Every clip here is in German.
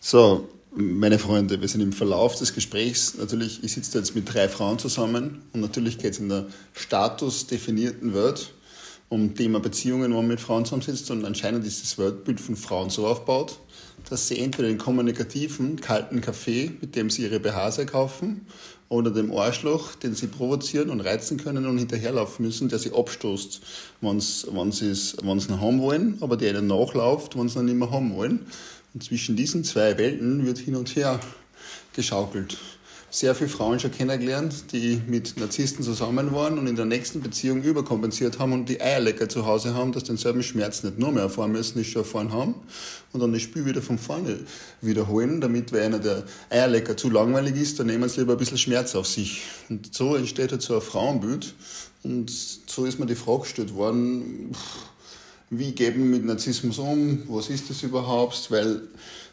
So, meine Freunde, wir sind im Verlauf des Gesprächs. Natürlich, ich sitze jetzt mit drei Frauen zusammen und natürlich geht es in der statusdefinierten Welt um Thema Beziehungen, wo man mit Frauen zusammensitzt und anscheinend ist das Weltbild von Frauen so aufgebaut, dass sie entweder den kommunikativen, kalten Kaffee, mit dem sie ihre BHs kaufen, oder dem Arschloch, den sie provozieren und reizen können und hinterherlaufen müssen, der sie abstoßt, wenn sie es noch haben wollen, aber der ihnen nachläuft, wenn sie noch nicht mehr haben wollen. Und zwischen diesen zwei Welten wird hin und her geschaukelt sehr viele Frauen schon kennengelernt, die mit Narzissten zusammen waren und in der nächsten Beziehung überkompensiert haben und die Eierlecker zu Hause haben, dass denselben Schmerz nicht nur mehr erfahren müssen, nicht schon erfahren haben und dann das Spiel wieder von vorne wiederholen, damit, weil einer der Eierlecker zu langweilig ist, dann nehmen sie lieber ein bisschen Schmerz auf sich. Und so entsteht halt so ein Frauenbild und so ist mir die Frage gestellt worden, wie geben wir mit Narzissmus um, was ist das überhaupt, weil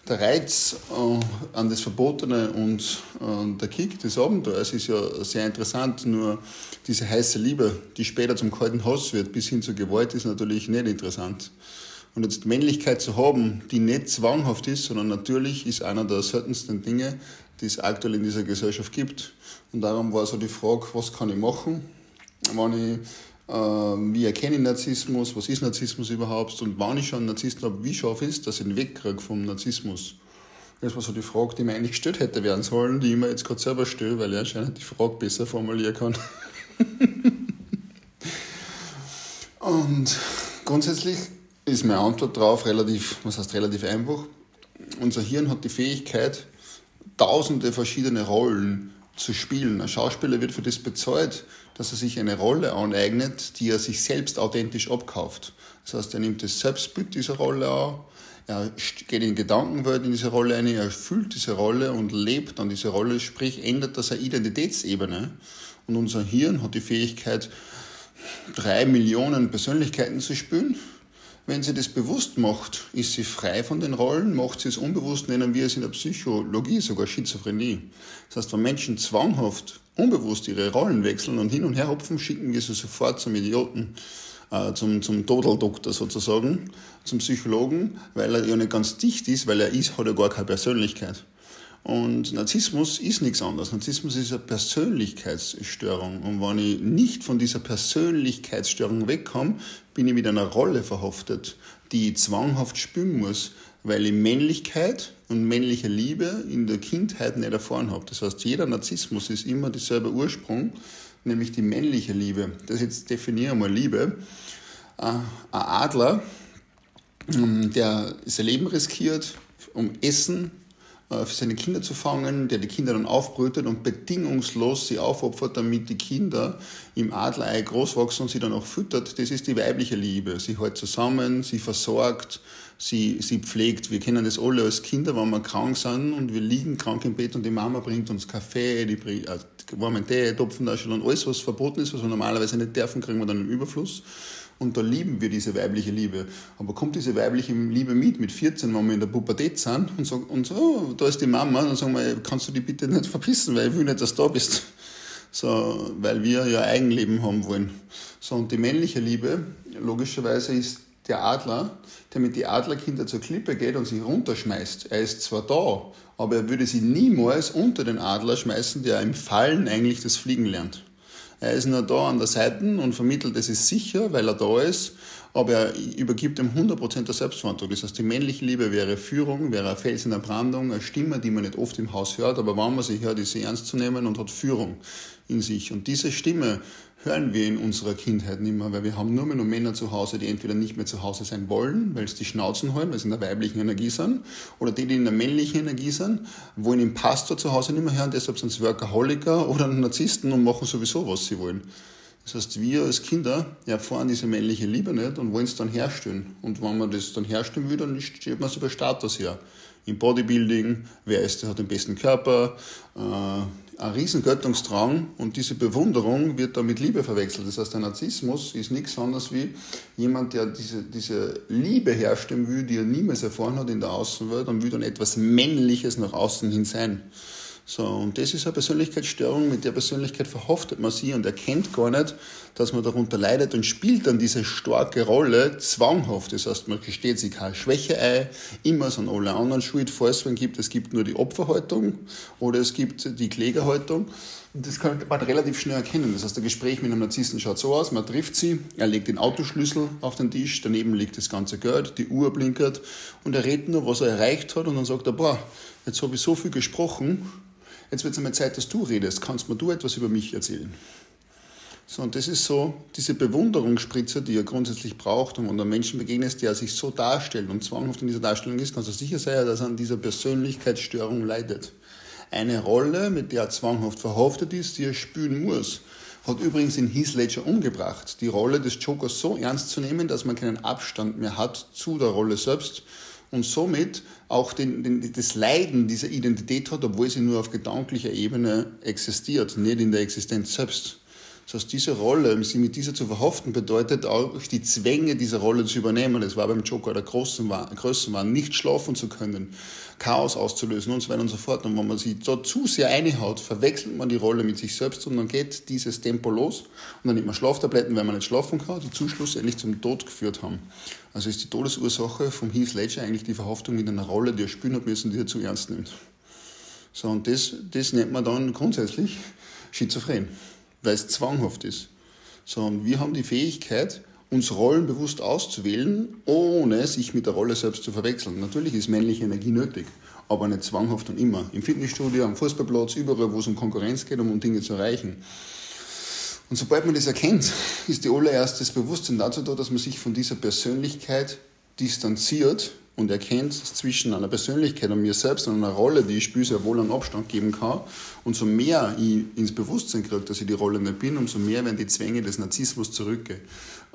der Reiz äh, an das Verbotene und äh, der Kick des Abenteuers ist ja sehr interessant, nur diese heiße Liebe, die später zum kalten Hass wird, bis hin zur Gewalt, ist natürlich nicht interessant. Und jetzt Männlichkeit zu haben, die nicht zwanghaft ist, sondern natürlich ist einer der seltensten Dinge, die es aktuell in dieser Gesellschaft gibt. Und darum war so die Frage, was kann ich machen, wenn ich wie erkenne ich Narzissmus, was ist Narzissmus überhaupt und wann ich schon einen Narzissten habe, wie schaffe ich es, dass ich ihn wegkriege vom Narzissmus? Das war so die Frage, die mir eigentlich gestellt hätte werden sollen, die ich mir jetzt gerade selber stelle, weil ich anscheinend die Frage besser formulieren kann. und grundsätzlich ist meine Antwort darauf relativ, was heißt relativ einfach. Unser Hirn hat die Fähigkeit, tausende verschiedene Rollen zu spielen. Ein Schauspieler wird für das bezahlt, dass er sich eine Rolle aneignet, die er sich selbst authentisch abkauft. Das heißt, er nimmt das Selbstbild dieser Rolle an, er geht in Gedankenwelt in diese Rolle ein, er fühlt diese Rolle und lebt an diese Rolle, sprich ändert das eine Identitätsebene. Und unser Hirn hat die Fähigkeit, drei Millionen Persönlichkeiten zu spüren wenn sie das bewusst macht, ist sie frei von den Rollen, macht sie es unbewusst, nennen wir es in der Psychologie sogar Schizophrenie. Das heißt, wenn Menschen zwanghaft, unbewusst ihre Rollen wechseln und hin und her hopfen, schicken wir sie sofort zum Idioten, äh, zum, zum Todeldoktor sozusagen, zum Psychologen, weil er ja nicht ganz dicht ist, weil er ist, hat ja gar keine Persönlichkeit. Und Narzissmus ist nichts anderes. Narzissmus ist eine Persönlichkeitsstörung. Und wenn ich nicht von dieser Persönlichkeitsstörung wegkomme, bin ich mit einer Rolle verhaftet, die ich zwanghaft spüren muss, weil ich Männlichkeit und männliche Liebe in der Kindheit nicht erfahren habe. Das heißt, jeder Narzissmus ist immer dieselbe Ursprung, nämlich die männliche Liebe. Das jetzt definiere ich mal Liebe. Äh, ein Adler, ähm, der sein Leben riskiert, um Essen für seine Kinder zu fangen, der die Kinder dann aufbrütet und bedingungslos sie aufopfert, damit die Kinder im Adlerei groß wachsen und sie dann auch füttert. Das ist die weibliche Liebe. Sie hält zusammen, sie versorgt, sie, sie pflegt. Wir kennen das alle als Kinder, wenn wir krank sind und wir liegen krank im Bett und die Mama bringt uns Kaffee, die bringt äh, warmen Tee, Topfentasche und alles, was verboten ist, was wir normalerweise nicht dürfen, kriegen wir dann im Überfluss. Und da lieben wir diese weibliche Liebe. Aber kommt diese weibliche Liebe mit, mit 14, wenn wir in der Pubertät sind und sagen, und so, oh, da ist die Mama, dann sagen wir, kannst du die bitte nicht verpissen, weil ich will nicht, dass du da bist. So, weil wir ja Eigenleben haben wollen. So, und die männliche Liebe, logischerweise, ist der Adler, der mit die Adlerkinder zur Klippe geht und sich runterschmeißt. Er ist zwar da, aber er würde sie niemals unter den Adler schmeißen, der im Fallen eigentlich das Fliegen lernt. Er ist nur da an der Seite und vermittelt, es ist sicher, weil er da ist, aber er übergibt ihm 100% der Selbstverantwortung. Das heißt, die männliche Liebe wäre Führung, wäre ein Fels in der Brandung, eine Stimme, die man nicht oft im Haus hört, aber wenn man sie hört, ist sie ernst zu nehmen und hat Führung in sich. Und diese Stimme hören wir in unserer Kindheit nicht mehr, weil wir haben nur mehr nur Männer zu Hause, die entweder nicht mehr zu Hause sein wollen, weil es die Schnauzen halten, weil sie in der weiblichen Energie sind, oder die, die in der männlichen Energie sind, wollen den Pastor zu Hause nicht mehr hören, deshalb sind sie Workaholiker oder Narzissten und machen sowieso, was sie wollen. Das heißt, wir als Kinder erfahren diese männliche Liebe nicht und wollen es dann herstellen. Und wenn man das dann herstellen will, dann stellt man es über Status her. Im Bodybuilding, wer ist, hat den besten Körper, äh, ein riesen Göttungsdrang und diese Bewunderung wird da mit Liebe verwechselt. Das heißt, der Narzissmus ist nichts anderes wie jemand, der diese, diese Liebe herstellen will, die er niemals erfahren hat in der Außenwelt und will dann etwas Männliches nach außen hin sein. So, und das ist eine Persönlichkeitsstörung, mit der Persönlichkeit verhaftet man sie und erkennt gar nicht, dass man darunter leidet und spielt dann diese starke Rolle zwanghaft. Das heißt, man gesteht sich keine Schwäche ein, immer sind alle anderen schuld, falls es gibt. Es gibt nur die Opferhaltung oder es gibt die Klägerhaltung. Das kann man relativ schnell erkennen. Das heißt, ein Gespräch mit einem Narzissten schaut so aus, man trifft sie, er legt den Autoschlüssel auf den Tisch, daneben liegt das ganze Geld, die Uhr blinkert und er redet nur, was er erreicht hat und dann sagt er, boah, jetzt habe ich so viel gesprochen, jetzt wird es einmal Zeit, dass du redest. Kannst mir du etwas über mich erzählen? So, und das ist so diese Bewunderungsspritze, die er grundsätzlich braucht. Und wenn du Menschen begegnest, der sich so darstellt und zwanghaft in dieser Darstellung ist, kannst du sicher sein, dass er an dieser Persönlichkeitsstörung leidet. Eine Rolle, mit der er zwanghaft verhaftet ist, die er spielen muss, hat übrigens in Heath Ledger umgebracht, die Rolle des Jokers so ernst zu nehmen, dass man keinen Abstand mehr hat zu der Rolle selbst und somit auch den, den, das Leiden dieser Identität hat, obwohl sie nur auf gedanklicher Ebene existiert, nicht in der Existenz selbst. Das heißt, diese Rolle, sie mit dieser zu verhaften, bedeutet auch die Zwänge dieser Rolle zu übernehmen. Das war beim Joker der Größenwahn, nicht schlafen zu können, Chaos auszulösen und so weiter und so fort. Und wenn man sich da zu sehr einhaut, verwechselt man die Rolle mit sich selbst und dann geht dieses Tempo los und dann nimmt man Schlaftabletten, weil man nicht schlafen kann, die zum Schluss endlich zum Tod geführt haben. Also ist die Todesursache vom Heath Ledger eigentlich die Verhaftung mit einer Rolle, die er spielen hat müssen, die er zu ernst nimmt. So, und das, das nennt man dann grundsätzlich schizophren weil es zwanghaft ist. Sondern wir haben die Fähigkeit, uns Rollen bewusst auszuwählen, ohne sich mit der Rolle selbst zu verwechseln. Natürlich ist männliche Energie nötig, aber nicht zwanghaft und immer. Im Fitnessstudio, am Fußballplatz, überall, wo es um Konkurrenz geht, um Dinge zu erreichen. Und sobald man das erkennt, ist die allererste Bewusstsein dazu da, dass man sich von dieser Persönlichkeit distanziert und erkennt zwischen einer Persönlichkeit und mir selbst und einer Rolle, die ich spiele, sehr wohl einen Abstand geben kann. Und so mehr ich ins Bewusstsein kriege, dass ich die Rolle nicht bin, umso mehr werden die Zwänge des Narzissmus zurückgehen.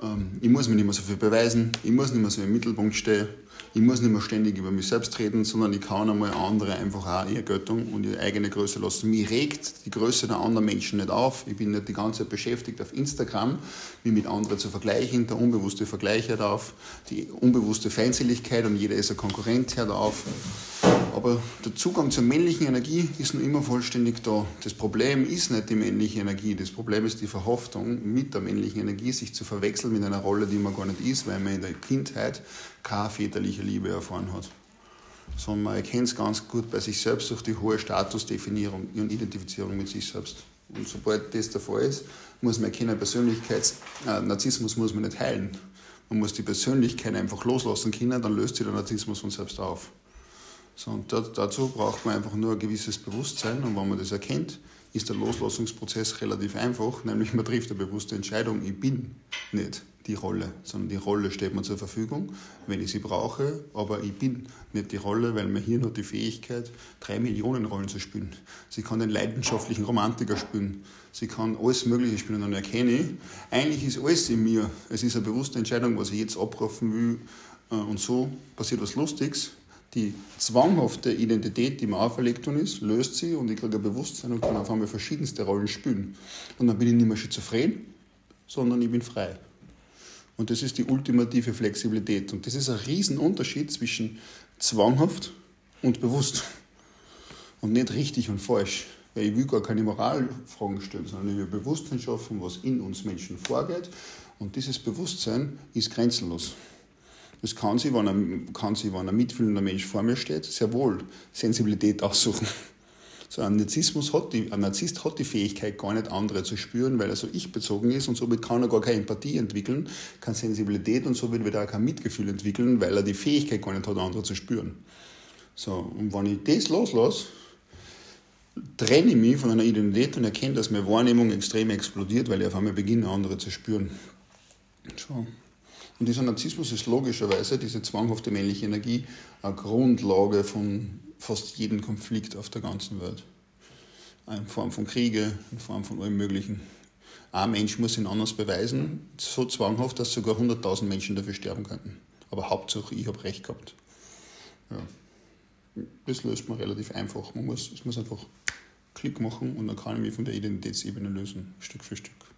Ähm, ich muss mir nicht mehr so viel beweisen, ich muss nicht mehr so im Mittelpunkt stehen, ich muss nicht mehr ständig über mich selbst reden, sondern ich kann einmal andere einfach auch ihre Göttung und ihre eigene Größe lassen. Mich regt die Größe der anderen Menschen nicht auf. Ich bin nicht die ganze Zeit beschäftigt auf Instagram, mich mit anderen zu vergleichen. Der unbewusste Vergleich hört auf, die unbewusste Feindseligkeit und jeder ist ein Konkurrent hört auf. Aber der Zugang zur männlichen Energie ist noch immer vollständig da. Das Problem ist nicht die männliche Energie, das Problem ist die Verhaftung mit der männlichen Energie, sich zu verwechseln mit einer Rolle, die man gar nicht ist, weil man in der Kindheit keine väterliche Liebe erfahren hat. Sondern man erkennt es ganz gut bei sich selbst durch die hohe Statusdefinierung und Identifizierung mit sich selbst. Und sobald das der Fall ist, muss man erkennen, Persönlichkeits, äh, Narzissmus muss man nicht heilen. Man muss die Persönlichkeit einfach loslassen können, dann löst sich der Narzissmus von selbst auf. So, und dazu braucht man einfach nur ein gewisses Bewusstsein. Und wenn man das erkennt, ist der Loslassungsprozess relativ einfach, nämlich man trifft eine bewusste Entscheidung, ich bin nicht die Rolle, sondern die Rolle steht mir zur Verfügung, wenn ich sie brauche, aber ich bin nicht die Rolle, weil mein Hirn hat die Fähigkeit, drei Millionen Rollen zu spielen. Sie kann den leidenschaftlichen Romantiker spielen, sie kann alles Mögliche spielen. Und dann erkenne ich, eigentlich ist alles in mir, es ist eine bewusste Entscheidung, was ich jetzt abrufen will. Äh, und so passiert was Lustiges, die zwanghafte Identität, die mir auferlegt worden ist, löst sie und ich kriege ein Bewusstsein und kann auf einmal verschiedenste Rollen spielen. Und dann bin ich nicht mehr schizophren, sondern ich bin frei. Und das ist die ultimative Flexibilität. Und das ist ein Riesenunterschied zwischen zwanghaft und bewusst. Und nicht richtig und falsch. Weil ich will gar keine Moralfragen stellen, sondern ich will Bewusstsein schaffen, was in uns Menschen vorgeht. Und dieses Bewusstsein ist grenzenlos. Das kann sich, wenn ein, kann sich, wenn ein mitfühlender Mensch vor mir steht, sehr wohl Sensibilität aussuchen. So ein, Narzissmus hat die, ein Narzisst hat die Fähigkeit, gar nicht andere zu spüren, weil er so ich-bezogen ist und somit kann er gar keine Empathie entwickeln, keine Sensibilität und somit wird er auch kein Mitgefühl entwickeln, weil er die Fähigkeit gar nicht hat, andere zu spüren. So, und wenn ich das loslasse, trenne ich mich von einer Identität und erkenne, dass meine Wahrnehmung extrem explodiert, weil ich auf einmal beginne, andere zu spüren. So. Und dieser Narzissmus ist logischerweise, diese zwanghafte männliche Energie, eine Grundlage von fast jedem Konflikt auf der ganzen Welt. In Form von Kriege, in Form von allem Möglichen. Ein Mensch muss ihn anders beweisen, so zwanghaft, dass sogar 100.000 Menschen dafür sterben könnten. Aber Hauptsache, ich habe recht gehabt. Ja. Das löst man relativ einfach. Man muss, muss einfach Klick machen und dann kann ich mich von der Identitätsebene lösen, Stück für Stück.